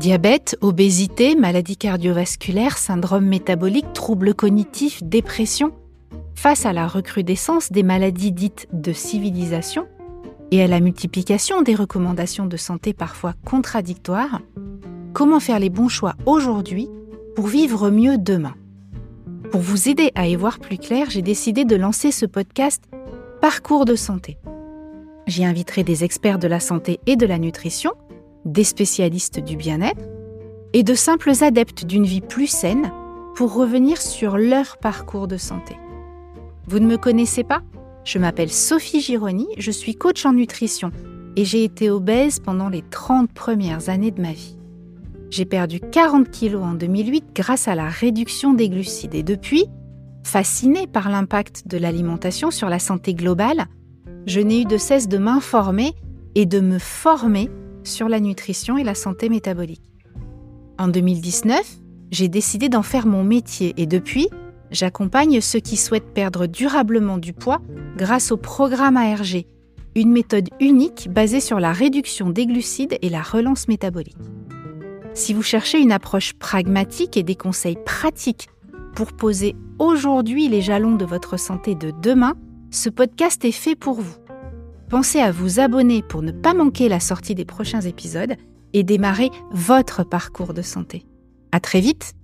Diabète, obésité, maladie cardiovasculaire, syndrome métabolique, troubles cognitifs, dépression. Face à la recrudescence des maladies dites de civilisation et à la multiplication des recommandations de santé parfois contradictoires, comment faire les bons choix aujourd'hui pour vivre mieux demain? Pour vous aider à y voir plus clair, j'ai décidé de lancer ce podcast Parcours de santé. J'y inviterai des experts de la santé et de la nutrition des spécialistes du bien-être et de simples adeptes d'une vie plus saine pour revenir sur leur parcours de santé. Vous ne me connaissez pas? Je m'appelle Sophie Gironi, je suis coach en nutrition et j'ai été obèse pendant les 30 premières années de ma vie. J'ai perdu 40 kilos en 2008 grâce à la réduction des glucides et depuis, fascinée par l'impact de l'alimentation sur la santé globale, je n'ai eu de cesse de m'informer et de me former sur la nutrition et la santé métabolique. En 2019, j'ai décidé d'en faire mon métier et depuis, j'accompagne ceux qui souhaitent perdre durablement du poids grâce au programme ARG, une méthode unique basée sur la réduction des glucides et la relance métabolique. Si vous cherchez une approche pragmatique et des conseils pratiques pour poser aujourd'hui les jalons de votre santé de demain, ce podcast est fait pour vous pensez à vous abonner pour ne pas manquer la sortie des prochains épisodes et démarrer votre parcours de santé. À très vite